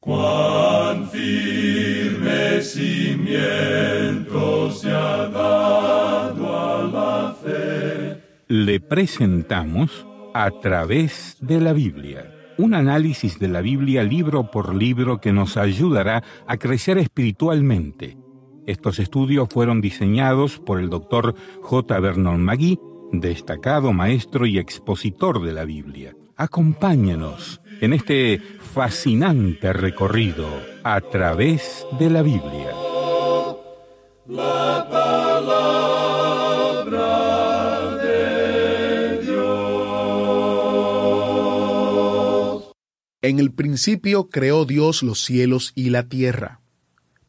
Cuán firme cimiento se ha dado a la fe. Le presentamos a través de la Biblia. Un análisis de la Biblia libro por libro que nos ayudará a crecer espiritualmente. Estos estudios fueron diseñados por el doctor J. Vernon Magui, destacado maestro y expositor de la Biblia. Acompáñenos en este fascinante recorrido a través de la Biblia. La palabra de Dios. En el principio creó Dios los cielos y la tierra.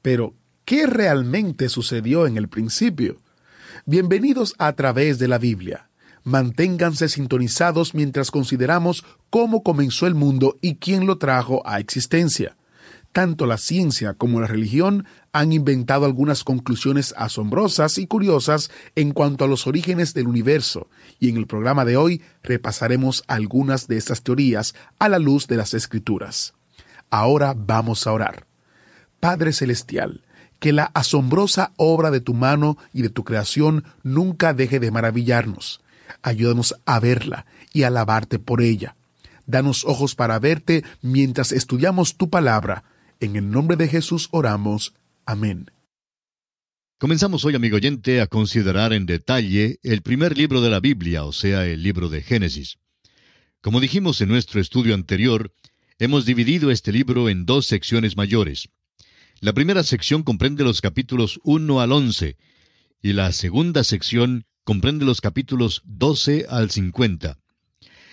Pero, ¿qué realmente sucedió en el principio? Bienvenidos a través de la Biblia. Manténganse sintonizados mientras consideramos cómo comenzó el mundo y quién lo trajo a existencia. Tanto la ciencia como la religión han inventado algunas conclusiones asombrosas y curiosas en cuanto a los orígenes del universo, y en el programa de hoy repasaremos algunas de estas teorías a la luz de las escrituras. Ahora vamos a orar. Padre Celestial, que la asombrosa obra de tu mano y de tu creación nunca deje de maravillarnos. Ayúdanos a verla y a alabarte por ella. Danos ojos para verte mientras estudiamos tu palabra. En el nombre de Jesús oramos. Amén. Comenzamos hoy, amigo oyente, a considerar en detalle el primer libro de la Biblia, o sea, el libro de Génesis. Como dijimos en nuestro estudio anterior, hemos dividido este libro en dos secciones mayores. La primera sección comprende los capítulos 1 al 11 y la segunda sección comprende los capítulos 12 al 50.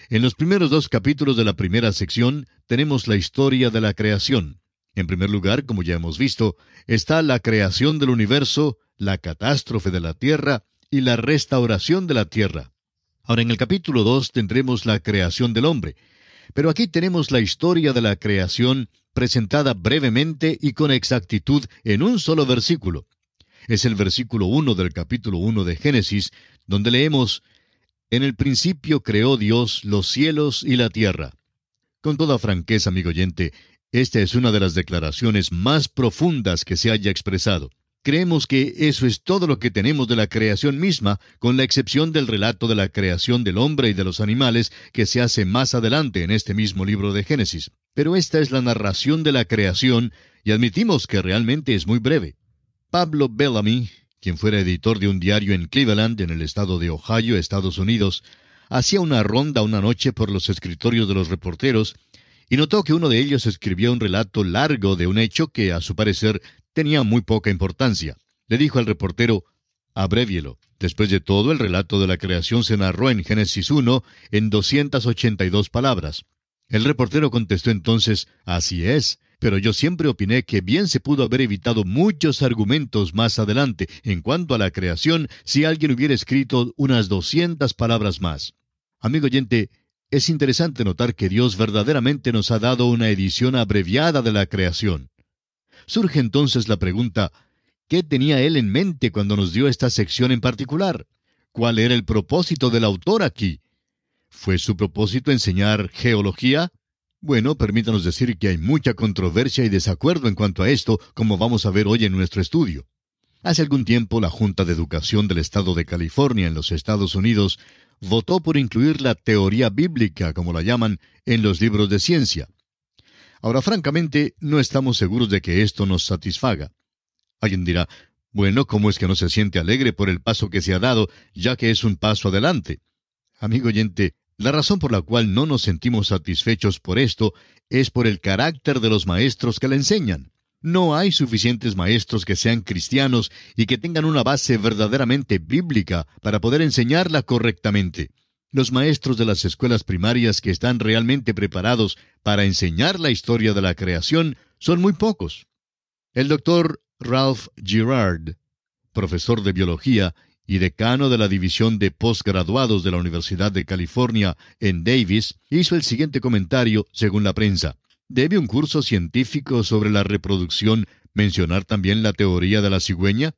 En los primeros dos capítulos de la primera sección tenemos la historia de la creación. En primer lugar, como ya hemos visto, está la creación del universo, la catástrofe de la tierra y la restauración de la tierra. Ahora en el capítulo 2 tendremos la creación del hombre, pero aquí tenemos la historia de la creación presentada brevemente y con exactitud en un solo versículo es el versículo 1 del capítulo 1 de Génesis, donde leemos, En el principio creó Dios los cielos y la tierra. Con toda franqueza, amigo oyente, esta es una de las declaraciones más profundas que se haya expresado. Creemos que eso es todo lo que tenemos de la creación misma, con la excepción del relato de la creación del hombre y de los animales que se hace más adelante en este mismo libro de Génesis. Pero esta es la narración de la creación y admitimos que realmente es muy breve. Pablo Bellamy, quien fuera editor de un diario en Cleveland, en el estado de Ohio, Estados Unidos, hacía una ronda una noche por los escritorios de los reporteros y notó que uno de ellos escribía un relato largo de un hecho que, a su parecer, tenía muy poca importancia. Le dijo al reportero, abrévielo. Después de todo, el relato de la creación se narró en Génesis 1 en 282 palabras. El reportero contestó entonces, así es, pero yo siempre opiné que bien se pudo haber evitado muchos argumentos más adelante en cuanto a la creación si alguien hubiera escrito unas doscientas palabras más. Amigo oyente, es interesante notar que Dios verdaderamente nos ha dado una edición abreviada de la creación. Surge entonces la pregunta, ¿qué tenía Él en mente cuando nos dio esta sección en particular? ¿Cuál era el propósito del autor aquí? ¿Fue su propósito enseñar geología? Bueno, permítanos decir que hay mucha controversia y desacuerdo en cuanto a esto, como vamos a ver hoy en nuestro estudio. Hace algún tiempo la Junta de Educación del Estado de California en los Estados Unidos votó por incluir la teoría bíblica, como la llaman, en los libros de ciencia. Ahora, francamente, no estamos seguros de que esto nos satisfaga. Alguien dirá, bueno, ¿cómo es que no se siente alegre por el paso que se ha dado, ya que es un paso adelante? Amigo oyente, la razón por la cual no nos sentimos satisfechos por esto es por el carácter de los maestros que la enseñan. No hay suficientes maestros que sean cristianos y que tengan una base verdaderamente bíblica para poder enseñarla correctamente. Los maestros de las escuelas primarias que están realmente preparados para enseñar la historia de la creación son muy pocos. El doctor Ralph Girard, profesor de biología, y decano de la División de Postgraduados de la Universidad de California en Davis, hizo el siguiente comentario según la prensa. ¿Debe un curso científico sobre la reproducción mencionar también la teoría de la cigüeña?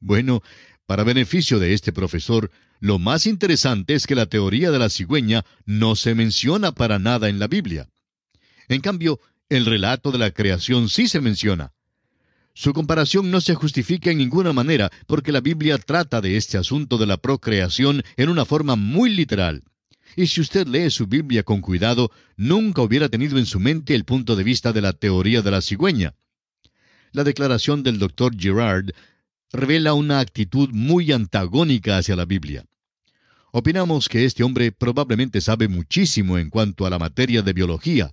Bueno, para beneficio de este profesor, lo más interesante es que la teoría de la cigüeña no se menciona para nada en la Biblia. En cambio, el relato de la creación sí se menciona. Su comparación no se justifica en ninguna manera porque la Biblia trata de este asunto de la procreación en una forma muy literal. Y si usted lee su Biblia con cuidado, nunca hubiera tenido en su mente el punto de vista de la teoría de la cigüeña. La declaración del doctor Girard revela una actitud muy antagónica hacia la Biblia. Opinamos que este hombre probablemente sabe muchísimo en cuanto a la materia de biología,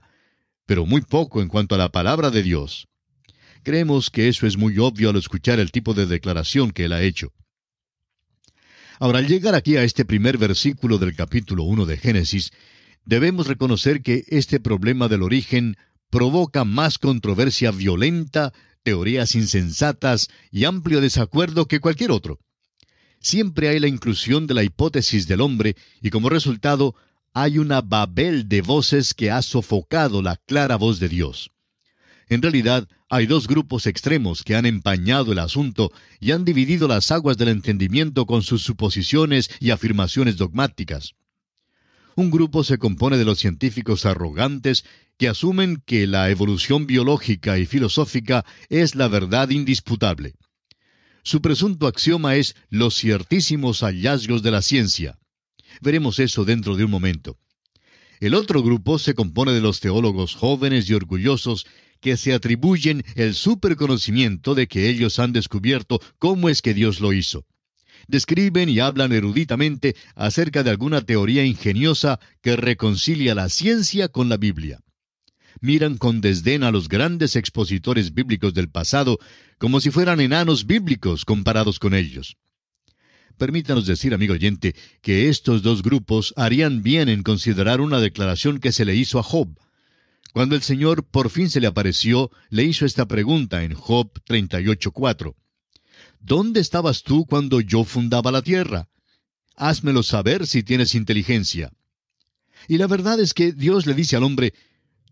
pero muy poco en cuanto a la palabra de Dios. Creemos que eso es muy obvio al escuchar el tipo de declaración que él ha hecho. Ahora, al llegar aquí a este primer versículo del capítulo 1 de Génesis, debemos reconocer que este problema del origen provoca más controversia violenta, teorías insensatas y amplio desacuerdo que cualquier otro. Siempre hay la inclusión de la hipótesis del hombre y como resultado hay una babel de voces que ha sofocado la clara voz de Dios. En realidad, hay dos grupos extremos que han empañado el asunto y han dividido las aguas del entendimiento con sus suposiciones y afirmaciones dogmáticas. Un grupo se compone de los científicos arrogantes que asumen que la evolución biológica y filosófica es la verdad indisputable. Su presunto axioma es los ciertísimos hallazgos de la ciencia. Veremos eso dentro de un momento. El otro grupo se compone de los teólogos jóvenes y orgullosos que se atribuyen el superconocimiento de que ellos han descubierto cómo es que Dios lo hizo. Describen y hablan eruditamente acerca de alguna teoría ingeniosa que reconcilia la ciencia con la Biblia. Miran con desdén a los grandes expositores bíblicos del pasado como si fueran enanos bíblicos comparados con ellos. Permítanos decir, amigo oyente, que estos dos grupos harían bien en considerar una declaración que se le hizo a Job. Cuando el Señor por fin se le apareció, le hizo esta pregunta en Job 38.4. ¿Dónde estabas tú cuando yo fundaba la tierra? Házmelo saber si tienes inteligencia. Y la verdad es que Dios le dice al hombre,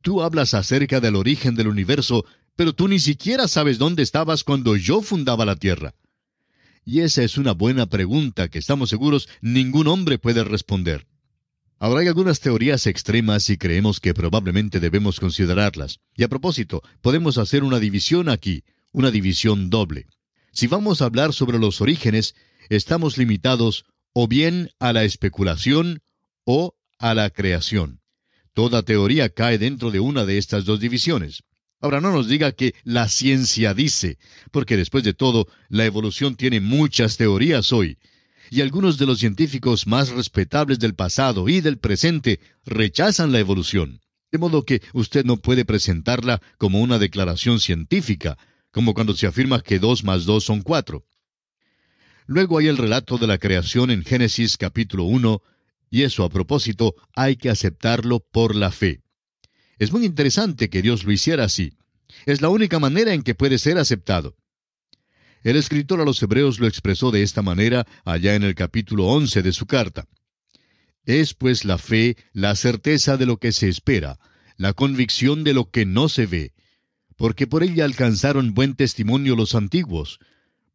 tú hablas acerca del origen del universo, pero tú ni siquiera sabes dónde estabas cuando yo fundaba la tierra. Y esa es una buena pregunta que estamos seguros ningún hombre puede responder. Ahora hay algunas teorías extremas y creemos que probablemente debemos considerarlas. Y a propósito, podemos hacer una división aquí, una división doble. Si vamos a hablar sobre los orígenes, estamos limitados o bien a la especulación o a la creación. Toda teoría cae dentro de una de estas dos divisiones. Ahora no nos diga que la ciencia dice, porque después de todo, la evolución tiene muchas teorías hoy, y algunos de los científicos más respetables del pasado y del presente rechazan la evolución. De modo que usted no puede presentarla como una declaración científica, como cuando se afirma que dos más dos son cuatro. Luego hay el relato de la creación en Génesis capítulo 1, y eso a propósito hay que aceptarlo por la fe. Es muy interesante que Dios lo hiciera así. Es la única manera en que puede ser aceptado. El escritor a los Hebreos lo expresó de esta manera allá en el capítulo once de su carta. Es pues la fe la certeza de lo que se espera, la convicción de lo que no se ve, porque por ella alcanzaron buen testimonio los antiguos.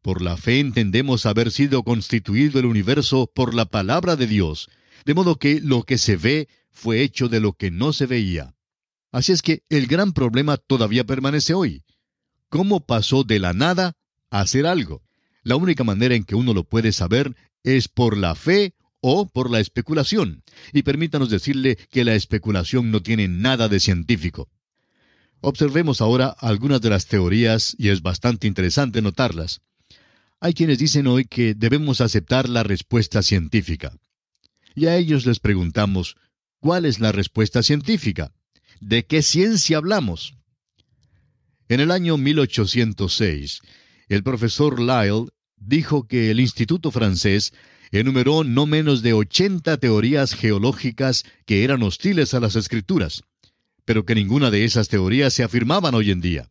Por la fe entendemos haber sido constituido el universo por la palabra de Dios, de modo que lo que se ve fue hecho de lo que no se veía. Así es que el gran problema todavía permanece hoy. ¿Cómo pasó de la nada hacer algo. La única manera en que uno lo puede saber es por la fe o por la especulación. Y permítanos decirle que la especulación no tiene nada de científico. Observemos ahora algunas de las teorías y es bastante interesante notarlas. Hay quienes dicen hoy que debemos aceptar la respuesta científica. Y a ellos les preguntamos, ¿cuál es la respuesta científica? ¿De qué ciencia hablamos? En el año 1806, el profesor Lyle dijo que el Instituto francés enumeró no menos de ochenta teorías geológicas que eran hostiles a las escrituras, pero que ninguna de esas teorías se afirmaban hoy en día.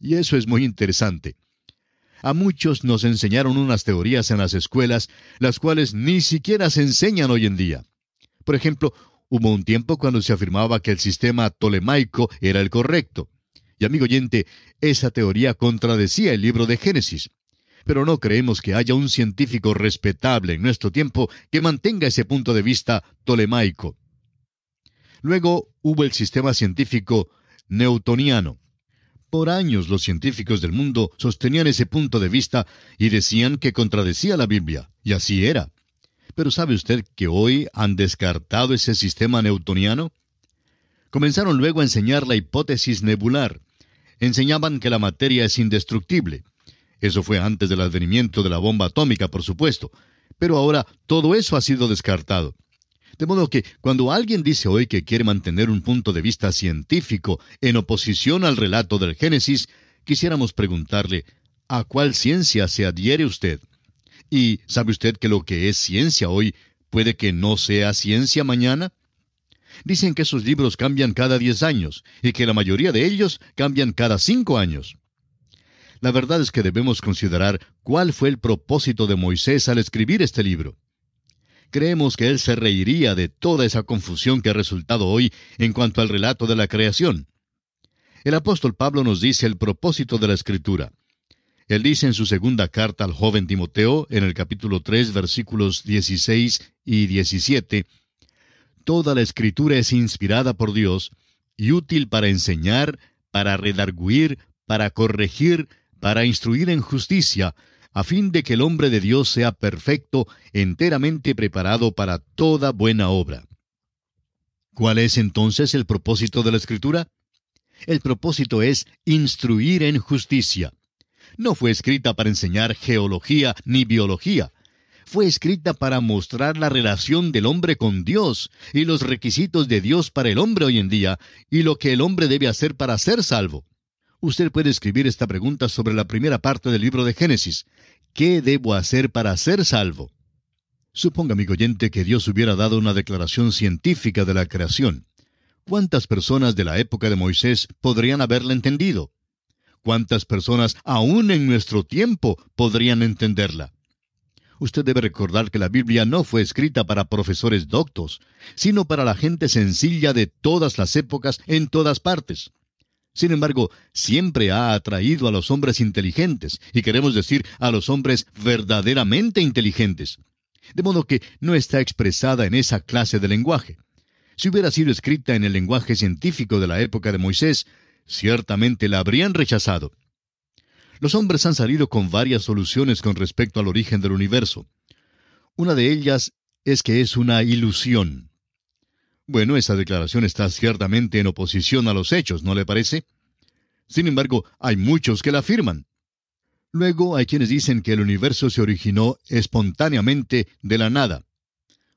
Y eso es muy interesante. A muchos nos enseñaron unas teorías en las escuelas, las cuales ni siquiera se enseñan hoy en día. Por ejemplo, hubo un tiempo cuando se afirmaba que el sistema tolemaico era el correcto. Y amigo oyente, esa teoría contradecía el libro de Génesis. Pero no creemos que haya un científico respetable en nuestro tiempo que mantenga ese punto de vista tolemaico. Luego hubo el sistema científico newtoniano. Por años los científicos del mundo sostenían ese punto de vista y decían que contradecía la Biblia, y así era. Pero ¿sabe usted que hoy han descartado ese sistema newtoniano? Comenzaron luego a enseñar la hipótesis nebular. Enseñaban que la materia es indestructible. Eso fue antes del advenimiento de la bomba atómica, por supuesto. Pero ahora todo eso ha sido descartado. De modo que cuando alguien dice hoy que quiere mantener un punto de vista científico en oposición al relato del Génesis, quisiéramos preguntarle, ¿a cuál ciencia se adhiere usted? ¿Y sabe usted que lo que es ciencia hoy puede que no sea ciencia mañana? Dicen que esos libros cambian cada diez años y que la mayoría de ellos cambian cada cinco años. La verdad es que debemos considerar cuál fue el propósito de Moisés al escribir este libro creemos que Él se reiría de toda esa confusión que ha resultado hoy en cuanto al relato de la creación. El apóstol Pablo nos dice el propósito de la Escritura. Él dice en su segunda carta al joven Timoteo, en el capítulo 3, versículos 16 y 17, Toda la Escritura es inspirada por Dios y útil para enseñar, para redarguir, para corregir, para instruir en justicia, a fin de que el hombre de Dios sea perfecto, enteramente preparado para toda buena obra. ¿Cuál es entonces el propósito de la Escritura? El propósito es instruir en justicia. No fue escrita para enseñar geología ni biología. Fue escrita para mostrar la relación del hombre con Dios y los requisitos de Dios para el hombre hoy en día y lo que el hombre debe hacer para ser salvo. Usted puede escribir esta pregunta sobre la primera parte del libro de Génesis. ¿Qué debo hacer para ser salvo? Suponga, amigo oyente, que Dios hubiera dado una declaración científica de la creación. ¿Cuántas personas de la época de Moisés podrían haberla entendido? ¿Cuántas personas aún en nuestro tiempo podrían entenderla? Usted debe recordar que la Biblia no fue escrita para profesores doctos, sino para la gente sencilla de todas las épocas en todas partes. Sin embargo, siempre ha atraído a los hombres inteligentes, y queremos decir a los hombres verdaderamente inteligentes. De modo que no está expresada en esa clase de lenguaje. Si hubiera sido escrita en el lenguaje científico de la época de Moisés, ciertamente la habrían rechazado. Los hombres han salido con varias soluciones con respecto al origen del universo. Una de ellas es que es una ilusión. Bueno, esa declaración está ciertamente en oposición a los hechos, ¿no le parece? Sin embargo, hay muchos que la afirman. Luego hay quienes dicen que el universo se originó espontáneamente de la nada.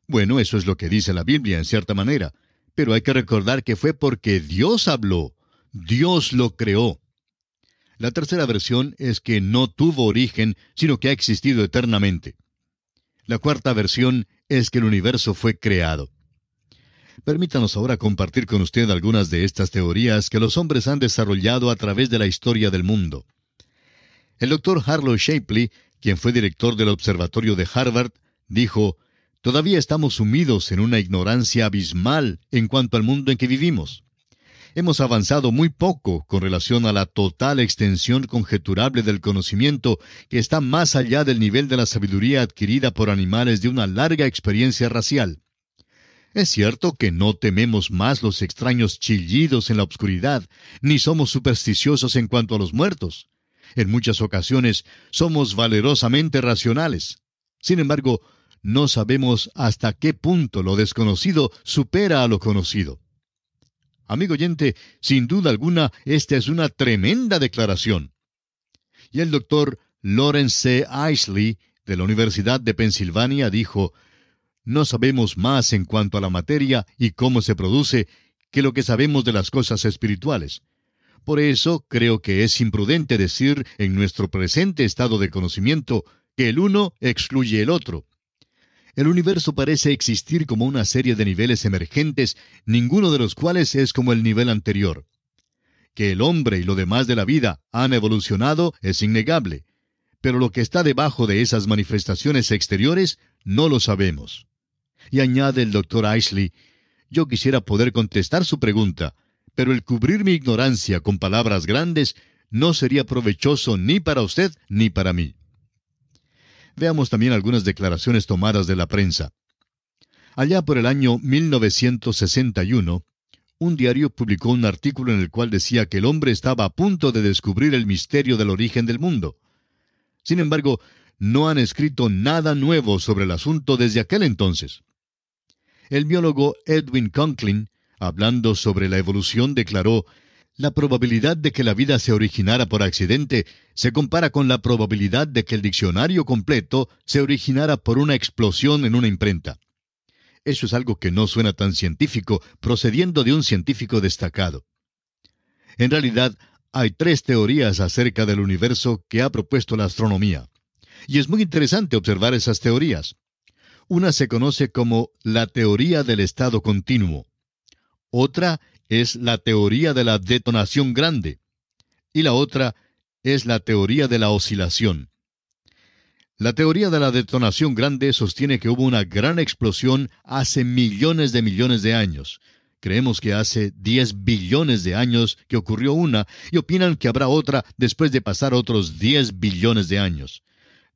Bueno, eso es lo que dice la Biblia en cierta manera, pero hay que recordar que fue porque Dios habló, Dios lo creó. La tercera versión es que no tuvo origen, sino que ha existido eternamente. La cuarta versión es que el universo fue creado. Permítanos ahora compartir con usted algunas de estas teorías que los hombres han desarrollado a través de la historia del mundo. El doctor Harlow Shapley, quien fue director del Observatorio de Harvard, dijo, Todavía estamos sumidos en una ignorancia abismal en cuanto al mundo en que vivimos. Hemos avanzado muy poco con relación a la total extensión conjeturable del conocimiento que está más allá del nivel de la sabiduría adquirida por animales de una larga experiencia racial. Es cierto que no tememos más los extraños chillidos en la oscuridad, ni somos supersticiosos en cuanto a los muertos. En muchas ocasiones somos valerosamente racionales. Sin embargo, no sabemos hasta qué punto lo desconocido supera a lo conocido. Amigo oyente, sin duda alguna, esta es una tremenda declaración. Y el doctor Lawrence C. Isley, de la Universidad de Pensilvania, dijo, no sabemos más en cuanto a la materia y cómo se produce que lo que sabemos de las cosas espirituales. Por eso creo que es imprudente decir en nuestro presente estado de conocimiento que el uno excluye el otro. El universo parece existir como una serie de niveles emergentes, ninguno de los cuales es como el nivel anterior. Que el hombre y lo demás de la vida han evolucionado es innegable, pero lo que está debajo de esas manifestaciones exteriores no lo sabemos. Y añade el doctor Ashley, yo quisiera poder contestar su pregunta, pero el cubrir mi ignorancia con palabras grandes no sería provechoso ni para usted ni para mí. Veamos también algunas declaraciones tomadas de la prensa. Allá por el año 1961, un diario publicó un artículo en el cual decía que el hombre estaba a punto de descubrir el misterio del origen del mundo. Sin embargo, no han escrito nada nuevo sobre el asunto desde aquel entonces. El biólogo Edwin Conklin, hablando sobre la evolución, declaró, la probabilidad de que la vida se originara por accidente se compara con la probabilidad de que el diccionario completo se originara por una explosión en una imprenta. Eso es algo que no suena tan científico, procediendo de un científico destacado. En realidad, hay tres teorías acerca del universo que ha propuesto la astronomía. Y es muy interesante observar esas teorías. Una se conoce como la teoría del estado continuo. Otra es la teoría de la detonación grande. Y la otra es la teoría de la oscilación. La teoría de la detonación grande sostiene que hubo una gran explosión hace millones de millones de años. Creemos que hace 10 billones de años que ocurrió una y opinan que habrá otra después de pasar otros 10 billones de años.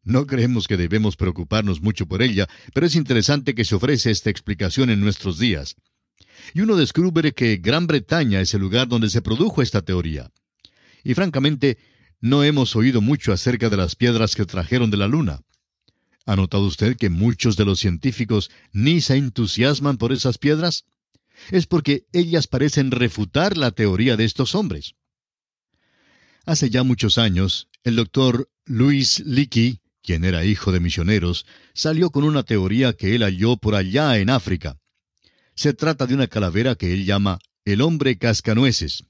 No creemos que debemos preocuparnos mucho por ella, pero es interesante que se ofrece esta explicación en nuestros días. Y uno descubre que Gran Bretaña es el lugar donde se produjo esta teoría. Y francamente, no hemos oído mucho acerca de las piedras que trajeron de la Luna. ¿Ha notado usted que muchos de los científicos ni se entusiasman por esas piedras? Es porque ellas parecen refutar la teoría de estos hombres. Hace ya muchos años, el doctor Louis Leakey, quien era hijo de misioneros, salió con una teoría que él halló por allá en África. Se trata de una calavera que él llama el hombre cascanueces.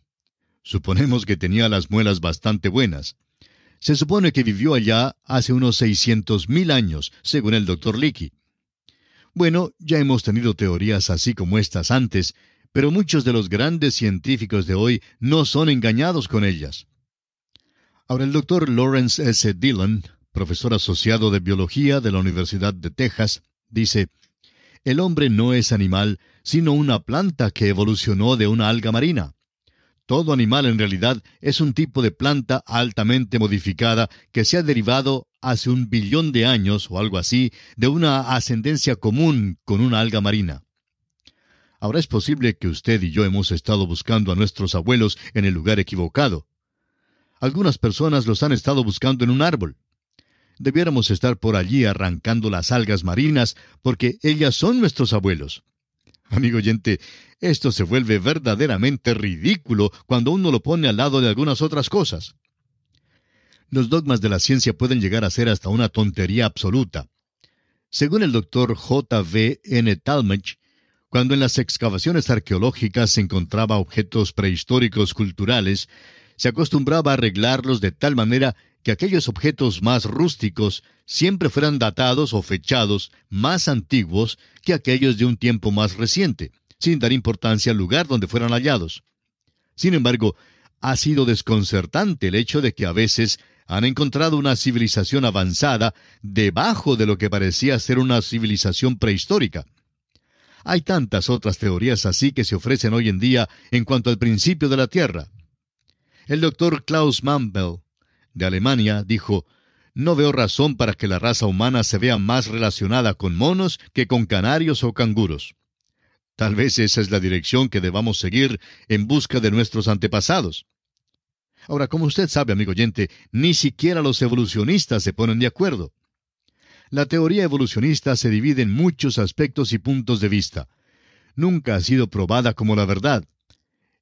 Suponemos que tenía las muelas bastante buenas. Se supone que vivió allá hace unos seiscientos mil años, según el doctor Leakey. Bueno, ya hemos tenido teorías así como estas antes, pero muchos de los grandes científicos de hoy no son engañados con ellas. Ahora el doctor Lawrence S. Dillon, profesor asociado de biología de la Universidad de Texas, dice, El hombre no es animal, sino una planta que evolucionó de una alga marina. Todo animal en realidad es un tipo de planta altamente modificada que se ha derivado hace un billón de años o algo así de una ascendencia común con una alga marina. Ahora es posible que usted y yo hemos estado buscando a nuestros abuelos en el lugar equivocado. Algunas personas los han estado buscando en un árbol. Debiéramos estar por allí arrancando las algas marinas porque ellas son nuestros abuelos. Amigo oyente, esto se vuelve verdaderamente ridículo cuando uno lo pone al lado de algunas otras cosas. Los dogmas de la ciencia pueden llegar a ser hasta una tontería absoluta. Según el doctor J. V. N. Talmage, cuando en las excavaciones arqueológicas se encontraba objetos prehistóricos culturales, se acostumbraba a arreglarlos de tal manera que aquellos objetos más rústicos siempre fueran datados o fechados más antiguos que aquellos de un tiempo más reciente, sin dar importancia al lugar donde fueran hallados. Sin embargo, ha sido desconcertante el hecho de que a veces han encontrado una civilización avanzada debajo de lo que parecía ser una civilización prehistórica. Hay tantas otras teorías así que se ofrecen hoy en día en cuanto al principio de la Tierra. El doctor Klaus Mambel de Alemania, dijo, No veo razón para que la raza humana se vea más relacionada con monos que con canarios o canguros. Tal vez esa es la dirección que debamos seguir en busca de nuestros antepasados. Ahora, como usted sabe, amigo oyente, ni siquiera los evolucionistas se ponen de acuerdo. La teoría evolucionista se divide en muchos aspectos y puntos de vista. Nunca ha sido probada como la verdad.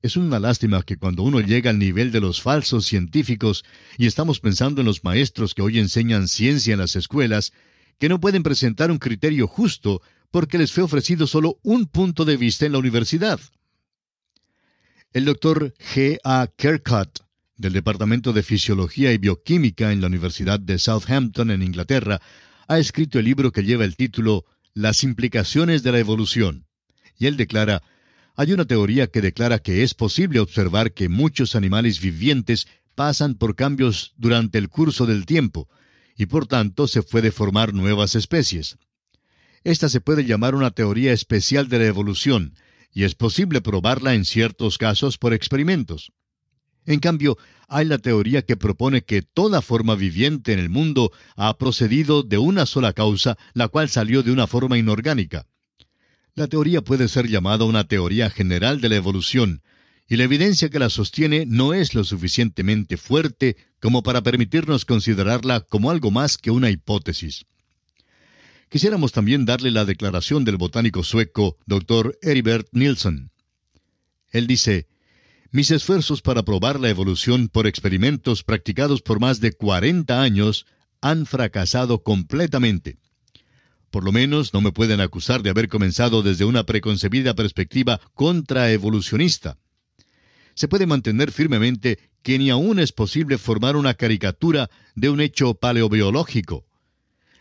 Es una lástima que cuando uno llega al nivel de los falsos científicos, y estamos pensando en los maestros que hoy enseñan ciencia en las escuelas, que no pueden presentar un criterio justo porque les fue ofrecido solo un punto de vista en la universidad. El doctor G. A. Kercott, del Departamento de Fisiología y Bioquímica en la Universidad de Southampton, en Inglaterra, ha escrito el libro que lleva el título Las implicaciones de la evolución. Y él declara, hay una teoría que declara que es posible observar que muchos animales vivientes pasan por cambios durante el curso del tiempo, y por tanto se puede formar nuevas especies. Esta se puede llamar una teoría especial de la evolución, y es posible probarla en ciertos casos por experimentos. En cambio, hay la teoría que propone que toda forma viviente en el mundo ha procedido de una sola causa, la cual salió de una forma inorgánica. La teoría puede ser llamada una teoría general de la evolución, y la evidencia que la sostiene no es lo suficientemente fuerte como para permitirnos considerarla como algo más que una hipótesis. Quisiéramos también darle la declaración del botánico sueco Dr. Heribert Nielsen. Él dice, mis esfuerzos para probar la evolución por experimentos practicados por más de 40 años han fracasado completamente. Por lo menos no me pueden acusar de haber comenzado desde una preconcebida perspectiva contraevolucionista. Se puede mantener firmemente que ni aún es posible formar una caricatura de un hecho paleobiológico.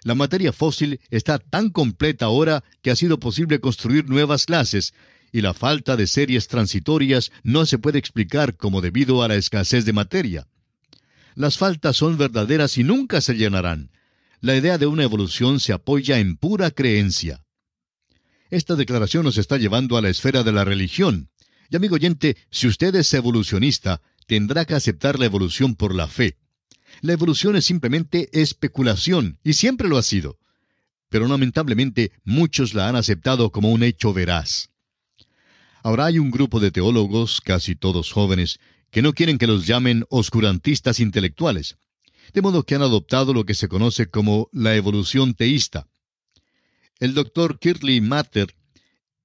La materia fósil está tan completa ahora que ha sido posible construir nuevas clases, y la falta de series transitorias no se puede explicar como debido a la escasez de materia. Las faltas son verdaderas y nunca se llenarán. La idea de una evolución se apoya en pura creencia. Esta declaración nos está llevando a la esfera de la religión. Y amigo oyente, si usted es evolucionista, tendrá que aceptar la evolución por la fe. La evolución es simplemente especulación, y siempre lo ha sido. Pero lamentablemente muchos la han aceptado como un hecho veraz. Ahora hay un grupo de teólogos, casi todos jóvenes, que no quieren que los llamen oscurantistas intelectuales, de modo que han adoptado lo que se conoce como la evolución teísta. El doctor Kirtley Matter,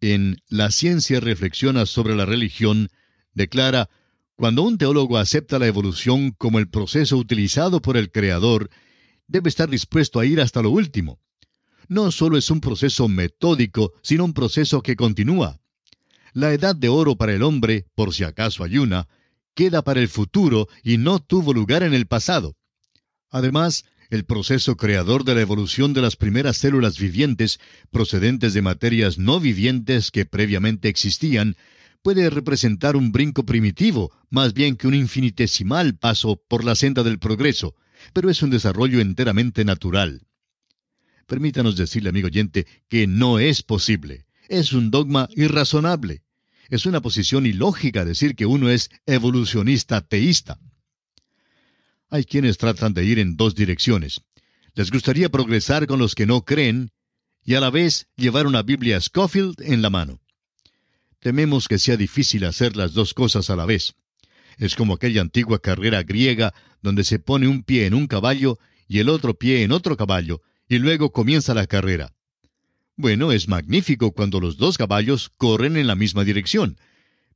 en La ciencia reflexiona sobre la religión, declara, cuando un teólogo acepta la evolución como el proceso utilizado por el Creador, debe estar dispuesto a ir hasta lo último. No solo es un proceso metódico, sino un proceso que continúa. La edad de oro para el hombre, por si acaso hay una, queda para el futuro y no tuvo lugar en el pasado. Además, el proceso creador de la evolución de las primeras células vivientes, procedentes de materias no vivientes que previamente existían, puede representar un brinco primitivo, más bien que un infinitesimal paso por la senda del progreso, pero es un desarrollo enteramente natural. Permítanos decirle, amigo oyente, que no es posible es un dogma irrazonable. Es una posición ilógica decir que uno es evolucionista teísta. Hay quienes tratan de ir en dos direcciones. Les gustaría progresar con los que no creen y a la vez llevar una Biblia Scofield en la mano. Tememos que sea difícil hacer las dos cosas a la vez. Es como aquella antigua carrera griega donde se pone un pie en un caballo y el otro pie en otro caballo, y luego comienza la carrera. Bueno, es magnífico cuando los dos caballos corren en la misma dirección.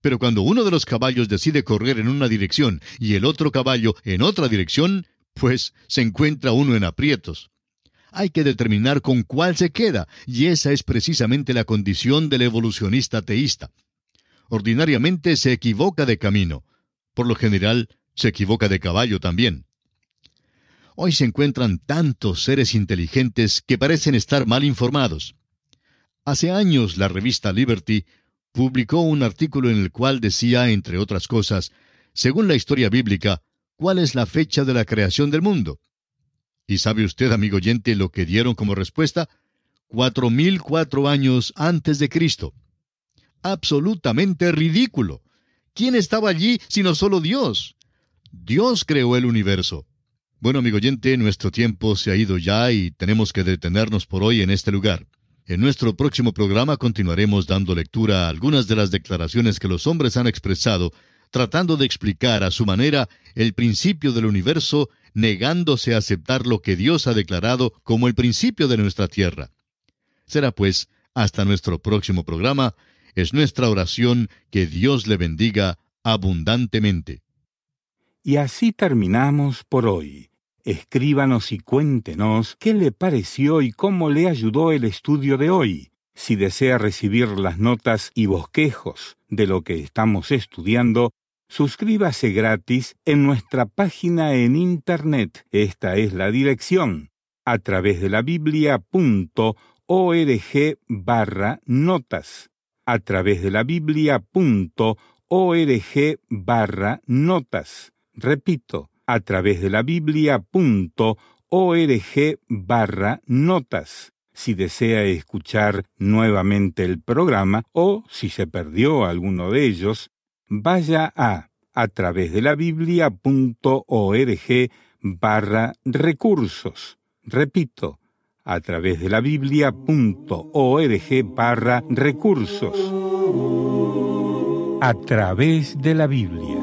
Pero cuando uno de los caballos decide correr en una dirección y el otro caballo en otra dirección, pues se encuentra uno en aprietos. Hay que determinar con cuál se queda, y esa es precisamente la condición del evolucionista teísta. Ordinariamente se equivoca de camino. Por lo general, se equivoca de caballo también. Hoy se encuentran tantos seres inteligentes que parecen estar mal informados. Hace años la revista Liberty publicó un artículo en el cual decía, entre otras cosas, según la historia bíblica, cuál es la fecha de la creación del mundo. ¿Y sabe usted, amigo oyente, lo que dieron como respuesta? Cuatro mil cuatro años antes de Cristo. Absolutamente ridículo. ¿Quién estaba allí sino solo Dios? Dios creó el universo. Bueno, amigo oyente, nuestro tiempo se ha ido ya y tenemos que detenernos por hoy en este lugar. En nuestro próximo programa continuaremos dando lectura a algunas de las declaraciones que los hombres han expresado, tratando de explicar a su manera el principio del universo, negándose a aceptar lo que Dios ha declarado como el principio de nuestra tierra. Será pues, hasta nuestro próximo programa, es nuestra oración que Dios le bendiga abundantemente. Y así terminamos por hoy. Escríbanos y cuéntenos qué le pareció y cómo le ayudó el estudio de hoy. Si desea recibir las notas y bosquejos de lo que estamos estudiando, suscríbase gratis en nuestra página en Internet. Esta es la dirección a través de la biblia.org barra notas. A través de la biblia.org barra notas. Repito, a través de la biblia.org barra notas. Si desea escuchar nuevamente el programa o si se perdió alguno de ellos, vaya a a través de la biblia.org barra recursos. Repito, a través de la biblia.org barra recursos. A través de la Biblia.